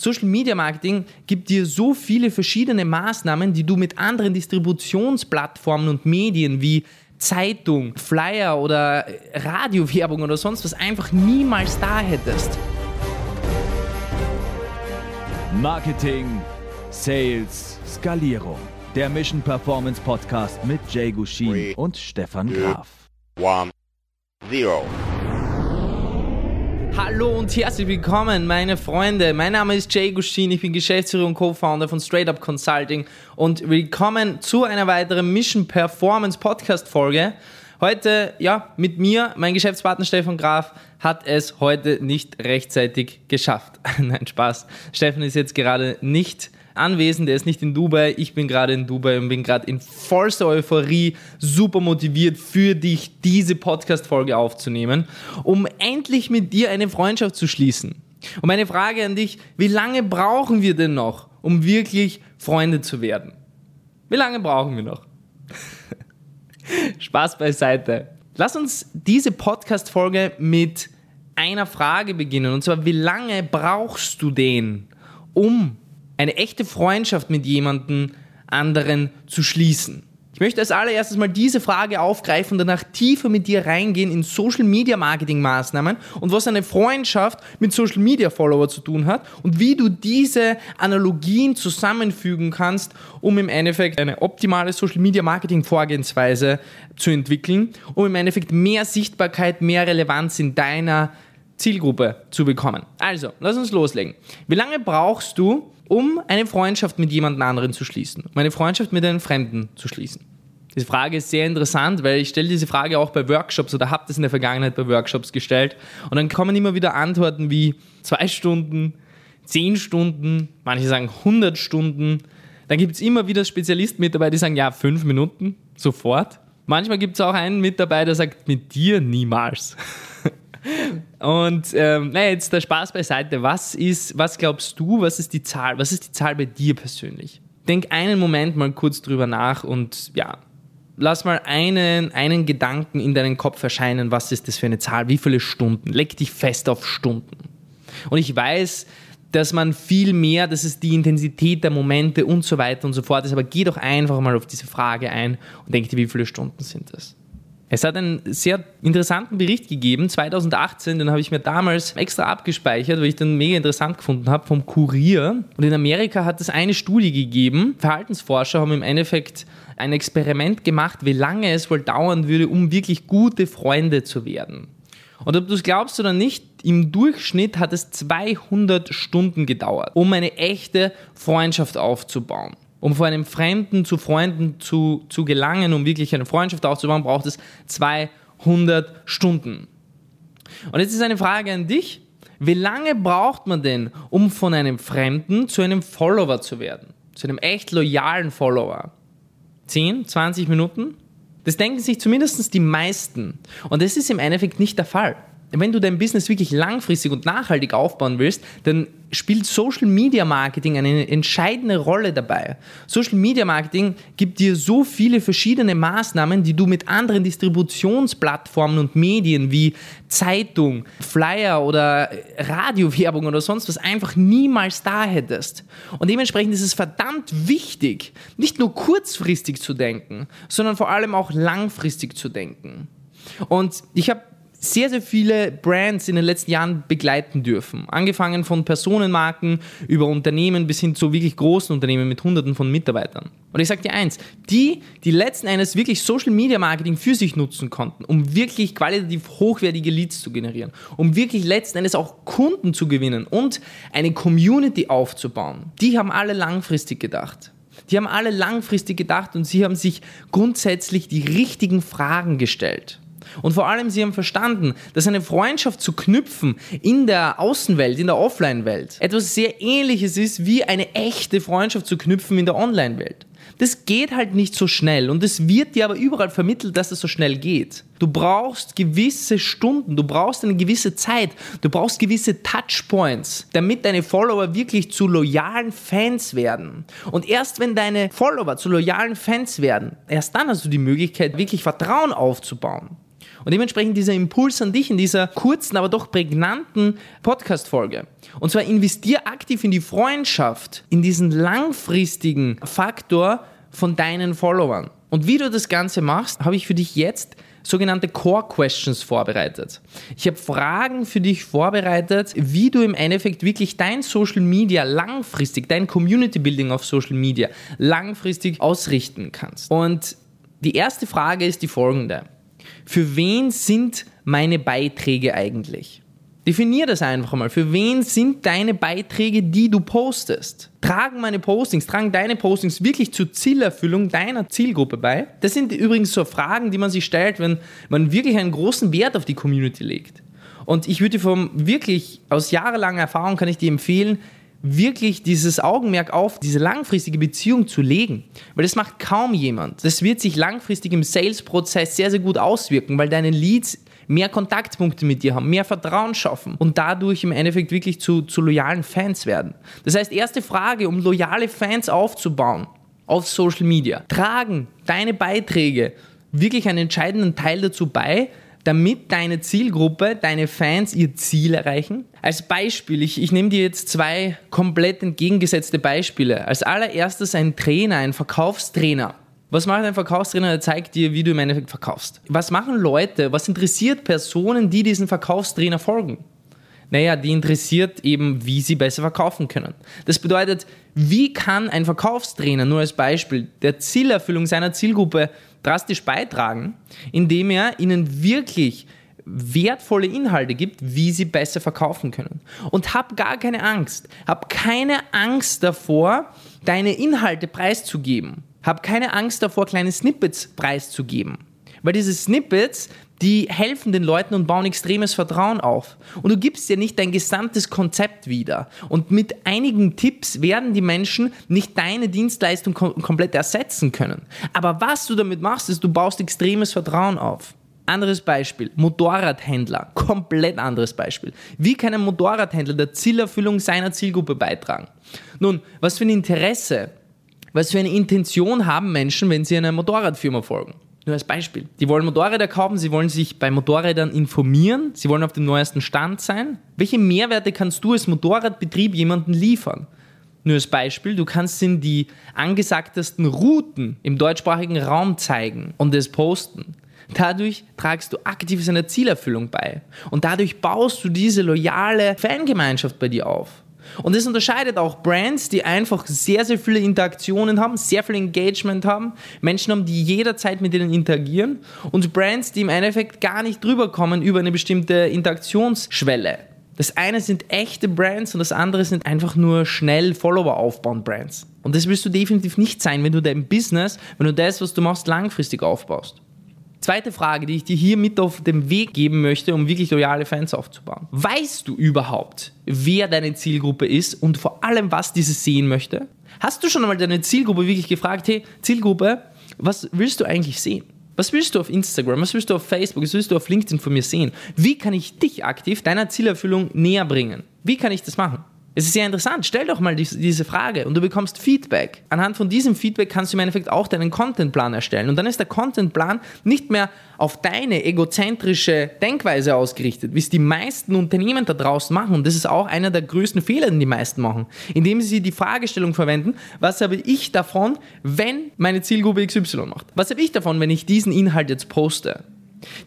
Social Media Marketing gibt dir so viele verschiedene Maßnahmen, die du mit anderen Distributionsplattformen und Medien wie Zeitung, Flyer oder Radiowerbung oder sonst was einfach niemals da hättest. Marketing, Sales, Skalierung. Der Mission Performance Podcast mit Jay Gushin und Stefan Graf. One, zero. Hallo und herzlich willkommen, meine Freunde. Mein Name ist Jay Gushin, ich bin Geschäftsführer und Co-Founder von Straight Up Consulting und willkommen zu einer weiteren Mission Performance Podcast Folge. Heute, ja, mit mir, mein Geschäftspartner Stefan Graf hat es heute nicht rechtzeitig geschafft. Nein, Spaß. Stefan ist jetzt gerade nicht anwesend, er ist nicht in Dubai, ich bin gerade in Dubai und bin gerade in vollster Euphorie, super motiviert für dich, diese Podcast-Folge aufzunehmen, um endlich mit dir eine Freundschaft zu schließen. Und meine Frage an dich, wie lange brauchen wir denn noch, um wirklich Freunde zu werden? Wie lange brauchen wir noch? Spaß beiseite. Lass uns diese Podcast-Folge mit einer Frage beginnen. Und zwar, wie lange brauchst du den, um eine echte Freundschaft mit jemandem anderen zu schließen. Ich möchte als allererstes mal diese Frage aufgreifen und danach tiefer mit dir reingehen in Social Media Marketing Maßnahmen und was eine Freundschaft mit Social Media Follower zu tun hat und wie du diese Analogien zusammenfügen kannst, um im Endeffekt eine optimale Social Media Marketing Vorgehensweise zu entwickeln, um im Endeffekt mehr Sichtbarkeit, mehr Relevanz in deiner Zielgruppe zu bekommen. Also, lass uns loslegen. Wie lange brauchst du, um eine Freundschaft mit jemand anderen zu schließen, um eine Freundschaft mit einem Fremden zu schließen? Diese Frage ist sehr interessant, weil ich stelle diese Frage auch bei Workshops oder habe das in der Vergangenheit bei Workshops gestellt und dann kommen immer wieder Antworten wie zwei Stunden, zehn Stunden, manche sagen 100 Stunden. Dann gibt es immer wieder Spezialisten mit dabei, die sagen, ja, fünf Minuten, sofort. Manchmal gibt es auch einen mit dabei, der sagt, mit dir niemals. Und ähm, naja, jetzt der Spaß beiseite. Was ist, was glaubst du, was ist die Zahl? Was ist die Zahl bei dir persönlich? Denk einen Moment mal kurz drüber nach und ja, lass mal einen, einen Gedanken in deinen Kopf erscheinen. Was ist das für eine Zahl? Wie viele Stunden? Leg dich fest auf Stunden. Und ich weiß, dass man viel mehr, das ist die Intensität der Momente und so weiter und so fort ist, aber geh doch einfach mal auf diese Frage ein und denk dir, wie viele Stunden sind das? Es hat einen sehr interessanten Bericht gegeben, 2018, den habe ich mir damals extra abgespeichert, weil ich den mega interessant gefunden habe, vom Kurier. Und in Amerika hat es eine Studie gegeben. Verhaltensforscher haben im Endeffekt ein Experiment gemacht, wie lange es wohl dauern würde, um wirklich gute Freunde zu werden. Und ob du es glaubst oder nicht, im Durchschnitt hat es 200 Stunden gedauert, um eine echte Freundschaft aufzubauen. Um von einem Fremden zu Freunden zu, zu gelangen, um wirklich eine Freundschaft aufzubauen, braucht es 200 Stunden. Und jetzt ist eine Frage an dich. Wie lange braucht man denn, um von einem Fremden zu einem Follower zu werden? Zu einem echt loyalen Follower? 10, 20 Minuten? Das denken sich zumindest die meisten. Und das ist im Endeffekt nicht der Fall wenn du dein Business wirklich langfristig und nachhaltig aufbauen willst, dann spielt Social Media Marketing eine entscheidende Rolle dabei. Social Media Marketing gibt dir so viele verschiedene Maßnahmen, die du mit anderen Distributionsplattformen und Medien wie Zeitung, Flyer oder Radiowerbung oder sonst was einfach niemals da hättest. Und dementsprechend ist es verdammt wichtig, nicht nur kurzfristig zu denken, sondern vor allem auch langfristig zu denken. Und ich habe sehr, sehr viele Brands in den letzten Jahren begleiten dürfen. Angefangen von Personenmarken über Unternehmen bis hin zu wirklich großen Unternehmen mit Hunderten von Mitarbeitern. Und ich sage dir eins, die, die letzten Endes wirklich Social Media Marketing für sich nutzen konnten, um wirklich qualitativ hochwertige Leads zu generieren, um wirklich letzten Endes auch Kunden zu gewinnen und eine Community aufzubauen, die haben alle langfristig gedacht. Die haben alle langfristig gedacht und sie haben sich grundsätzlich die richtigen Fragen gestellt. Und vor allem, sie haben verstanden, dass eine Freundschaft zu knüpfen in der Außenwelt, in der Offline-Welt, etwas sehr ähnliches ist wie eine echte Freundschaft zu knüpfen in der Online-Welt. Das geht halt nicht so schnell und es wird dir aber überall vermittelt, dass es so schnell geht. Du brauchst gewisse Stunden, du brauchst eine gewisse Zeit, du brauchst gewisse Touchpoints, damit deine Follower wirklich zu loyalen Fans werden. Und erst wenn deine Follower zu loyalen Fans werden, erst dann hast du die Möglichkeit, wirklich Vertrauen aufzubauen. Und dementsprechend dieser Impuls an dich in dieser kurzen, aber doch prägnanten Podcast-Folge. Und zwar investier aktiv in die Freundschaft, in diesen langfristigen Faktor von deinen Followern. Und wie du das Ganze machst, habe ich für dich jetzt sogenannte Core Questions vorbereitet. Ich habe Fragen für dich vorbereitet, wie du im Endeffekt wirklich dein Social Media langfristig, dein Community Building auf Social Media langfristig ausrichten kannst. Und die erste Frage ist die folgende. Für wen sind meine Beiträge eigentlich? Definier das einfach mal. Für wen sind deine Beiträge, die du postest? Tragen meine Postings, tragen deine Postings wirklich zur Zielerfüllung deiner Zielgruppe bei? Das sind übrigens so Fragen, die man sich stellt, wenn man wirklich einen großen Wert auf die Community legt. Und ich würde vom wirklich aus jahrelanger Erfahrung kann ich dir empfehlen, wirklich dieses Augenmerk auf diese langfristige Beziehung zu legen. Weil das macht kaum jemand. Das wird sich langfristig im Sales-Prozess sehr, sehr gut auswirken, weil deine Leads mehr Kontaktpunkte mit dir haben, mehr Vertrauen schaffen und dadurch im Endeffekt wirklich zu, zu loyalen Fans werden. Das heißt, erste Frage, um loyale Fans aufzubauen auf Social Media. Tragen deine Beiträge wirklich einen entscheidenden Teil dazu bei, damit deine Zielgruppe, deine Fans ihr Ziel erreichen? Als Beispiel, ich, ich nehme dir jetzt zwei komplett entgegengesetzte Beispiele. Als allererstes ein Trainer, ein Verkaufstrainer was macht ein Verkaufstrainer? Er zeigt dir, wie du im Endeffekt verkaufst. Was machen Leute, was interessiert Personen, die diesen Verkaufstrainer folgen? Naja, die interessiert eben, wie sie besser verkaufen können. Das bedeutet, wie kann ein Verkaufstrainer, nur als Beispiel, der Zielerfüllung seiner Zielgruppe drastisch beitragen, indem er ihnen wirklich wertvolle Inhalte gibt, wie sie besser verkaufen können. Und hab gar keine Angst. Hab keine Angst davor, deine Inhalte preiszugeben. Hab keine Angst davor, kleine Snippets preiszugeben. Weil diese Snippets, die helfen den Leuten und bauen extremes Vertrauen auf. Und du gibst dir nicht dein gesamtes Konzept wieder. Und mit einigen Tipps werden die Menschen nicht deine Dienstleistung kom komplett ersetzen können. Aber was du damit machst, ist, du baust extremes Vertrauen auf. Anderes Beispiel, Motorradhändler, komplett anderes Beispiel. Wie kann ein Motorradhändler der Zielerfüllung seiner Zielgruppe beitragen? Nun, was für ein Interesse was für eine Intention haben Menschen, wenn sie einer Motorradfirma folgen? Nur als Beispiel. Die wollen Motorräder kaufen, sie wollen sich bei Motorrädern informieren, sie wollen auf dem neuesten Stand sein. Welche Mehrwerte kannst du als Motorradbetrieb jemandem liefern? Nur als Beispiel, du kannst ihnen die angesagtesten Routen im deutschsprachigen Raum zeigen und es posten. Dadurch tragst du aktiv seiner Zielerfüllung bei. Und dadurch baust du diese loyale Fangemeinschaft bei dir auf. Und das unterscheidet auch Brands, die einfach sehr, sehr viele Interaktionen haben, sehr viel Engagement haben, Menschen haben, die jederzeit mit ihnen interagieren und Brands, die im Endeffekt gar nicht drüber kommen über eine bestimmte Interaktionsschwelle. Das eine sind echte Brands und das andere sind einfach nur schnell Follower aufbauen Brands. Und das willst du definitiv nicht sein, wenn du dein Business, wenn du das, was du machst, langfristig aufbaust. Zweite Frage, die ich dir hier mit auf den Weg geben möchte, um wirklich loyale Fans aufzubauen. Weißt du überhaupt, wer deine Zielgruppe ist und vor allem, was diese sehen möchte? Hast du schon einmal deine Zielgruppe wirklich gefragt, hey, Zielgruppe, was willst du eigentlich sehen? Was willst du auf Instagram? Was willst du auf Facebook? Was willst du auf LinkedIn von mir sehen? Wie kann ich dich aktiv deiner Zielerfüllung näher bringen? Wie kann ich das machen? Es ist sehr interessant. Stell doch mal diese Frage und du bekommst Feedback. Anhand von diesem Feedback kannst du im Endeffekt auch deinen Contentplan erstellen. Und dann ist der Contentplan nicht mehr auf deine egozentrische Denkweise ausgerichtet, wie es die meisten Unternehmen da draußen machen. Und das ist auch einer der größten Fehler, den die meisten machen, indem sie die Fragestellung verwenden, was habe ich davon, wenn meine Zielgruppe XY macht? Was habe ich davon, wenn ich diesen Inhalt jetzt poste?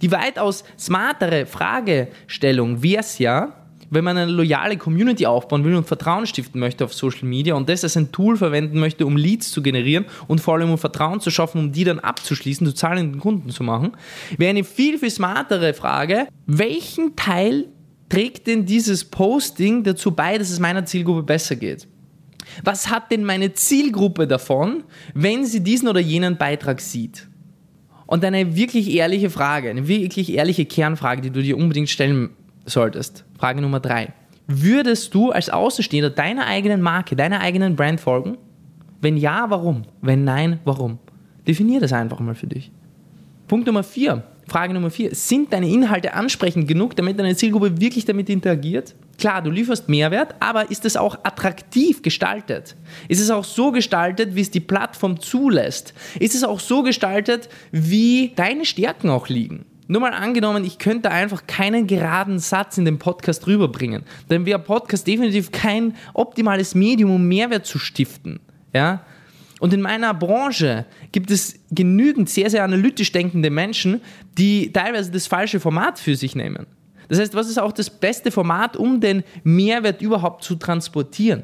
Die weitaus smartere Fragestellung wäre es ja, wenn man eine loyale Community aufbauen will und Vertrauen stiften möchte auf Social Media und das als ein Tool verwenden möchte, um Leads zu generieren und vor allem um Vertrauen zu schaffen, um die dann abzuschließen, zu zahlenden Kunden zu machen, wäre eine viel, viel smartere Frage, welchen Teil trägt denn dieses Posting dazu bei, dass es meiner Zielgruppe besser geht? Was hat denn meine Zielgruppe davon, wenn sie diesen oder jenen Beitrag sieht? Und eine wirklich ehrliche Frage, eine wirklich ehrliche Kernfrage, die du dir unbedingt stellen solltest. Frage Nummer drei. Würdest du als Außenstehender deiner eigenen Marke, deiner eigenen Brand folgen? Wenn ja, warum? Wenn nein, warum? Definier das einfach mal für dich. Punkt Nummer vier. Frage Nummer vier. Sind deine Inhalte ansprechend genug, damit deine Zielgruppe wirklich damit interagiert? Klar, du lieferst Mehrwert, aber ist es auch attraktiv gestaltet? Ist es auch so gestaltet, wie es die Plattform zulässt? Ist es auch so gestaltet, wie deine Stärken auch liegen? Nur mal angenommen, ich könnte einfach keinen geraden Satz in den Podcast rüberbringen. Dann wäre Podcast definitiv kein optimales Medium, um Mehrwert zu stiften. Ja? Und in meiner Branche gibt es genügend sehr, sehr analytisch denkende Menschen, die teilweise das falsche Format für sich nehmen. Das heißt, was ist auch das beste Format, um den Mehrwert überhaupt zu transportieren?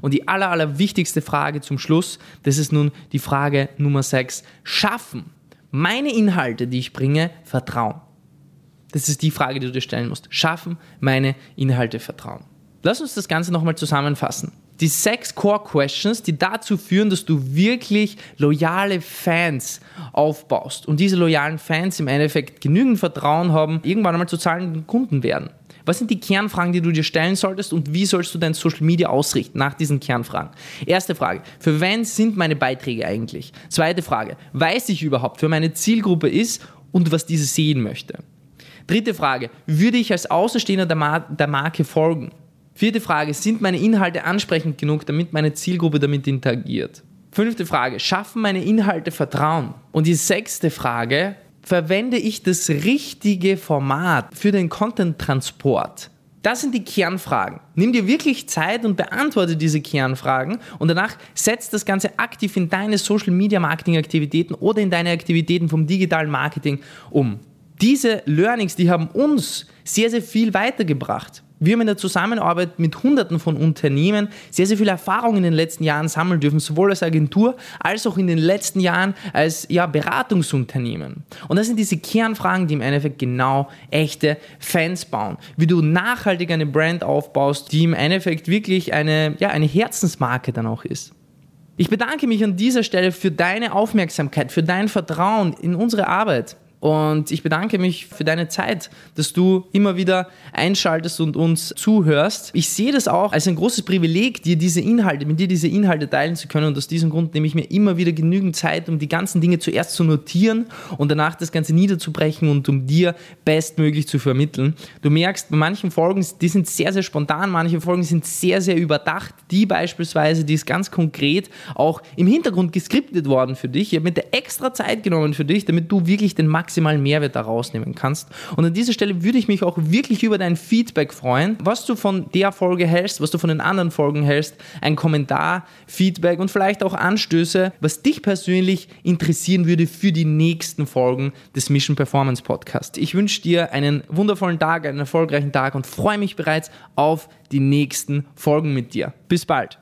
Und die aller, aller wichtigste Frage zum Schluss, das ist nun die Frage Nummer 6. Schaffen meine Inhalte, die ich bringe, Vertrauen? Das ist die Frage, die du dir stellen musst. Schaffen meine Inhalte Vertrauen? Lass uns das Ganze nochmal zusammenfassen. Die sechs Core Questions, die dazu führen, dass du wirklich loyale Fans aufbaust und diese loyalen Fans im Endeffekt genügend Vertrauen haben, irgendwann einmal zu zahlenden Kunden werden. Was sind die Kernfragen, die du dir stellen solltest und wie sollst du dein Social Media ausrichten nach diesen Kernfragen? Erste Frage, für wen sind meine Beiträge eigentlich? Zweite Frage, weiß ich überhaupt, für meine Zielgruppe ist und was diese sehen möchte? Dritte Frage, würde ich als Außenstehender der, Mar der Marke folgen? Vierte Frage, sind meine Inhalte ansprechend genug, damit meine Zielgruppe damit interagiert? Fünfte Frage, schaffen meine Inhalte Vertrauen? Und die sechste Frage, verwende ich das richtige Format für den Content-Transport? Das sind die Kernfragen. Nimm dir wirklich Zeit und beantworte diese Kernfragen und danach setz das Ganze aktiv in deine Social Media Marketing Aktivitäten oder in deine Aktivitäten vom digitalen Marketing um. Diese Learnings, die haben uns sehr, sehr viel weitergebracht wir haben in der Zusammenarbeit mit Hunderten von Unternehmen sehr, sehr viel Erfahrung in den letzten Jahren sammeln dürfen, sowohl als Agentur als auch in den letzten Jahren als ja, Beratungsunternehmen. Und das sind diese Kernfragen, die im Endeffekt genau echte Fans bauen. Wie du nachhaltig eine Brand aufbaust, die im Endeffekt wirklich eine, ja, eine Herzensmarke dann auch ist. Ich bedanke mich an dieser Stelle für deine Aufmerksamkeit, für dein Vertrauen in unsere Arbeit. Und ich bedanke mich für deine Zeit, dass du immer wieder einschaltest und uns zuhörst. Ich sehe das auch als ein großes Privileg, dir diese Inhalte, mit dir diese Inhalte teilen zu können. Und aus diesem Grund nehme ich mir immer wieder genügend Zeit, um die ganzen Dinge zuerst zu notieren und danach das Ganze niederzubrechen und um dir bestmöglich zu vermitteln. Du merkst, bei manchen Folgen, die sind sehr, sehr spontan, manche Folgen sind sehr, sehr überdacht. Die beispielsweise, die ist ganz konkret auch im Hintergrund geskriptet worden für dich. Ich habe mir extra Zeit genommen für dich, damit du wirklich den Max maximalen Mehrwert daraus nehmen kannst. Und an dieser Stelle würde ich mich auch wirklich über dein Feedback freuen, was du von der Folge hältst, was du von den anderen Folgen hältst, ein Kommentar, Feedback und vielleicht auch Anstöße, was dich persönlich interessieren würde für die nächsten Folgen des Mission Performance Podcast. Ich wünsche dir einen wundervollen Tag, einen erfolgreichen Tag und freue mich bereits auf die nächsten Folgen mit dir. Bis bald.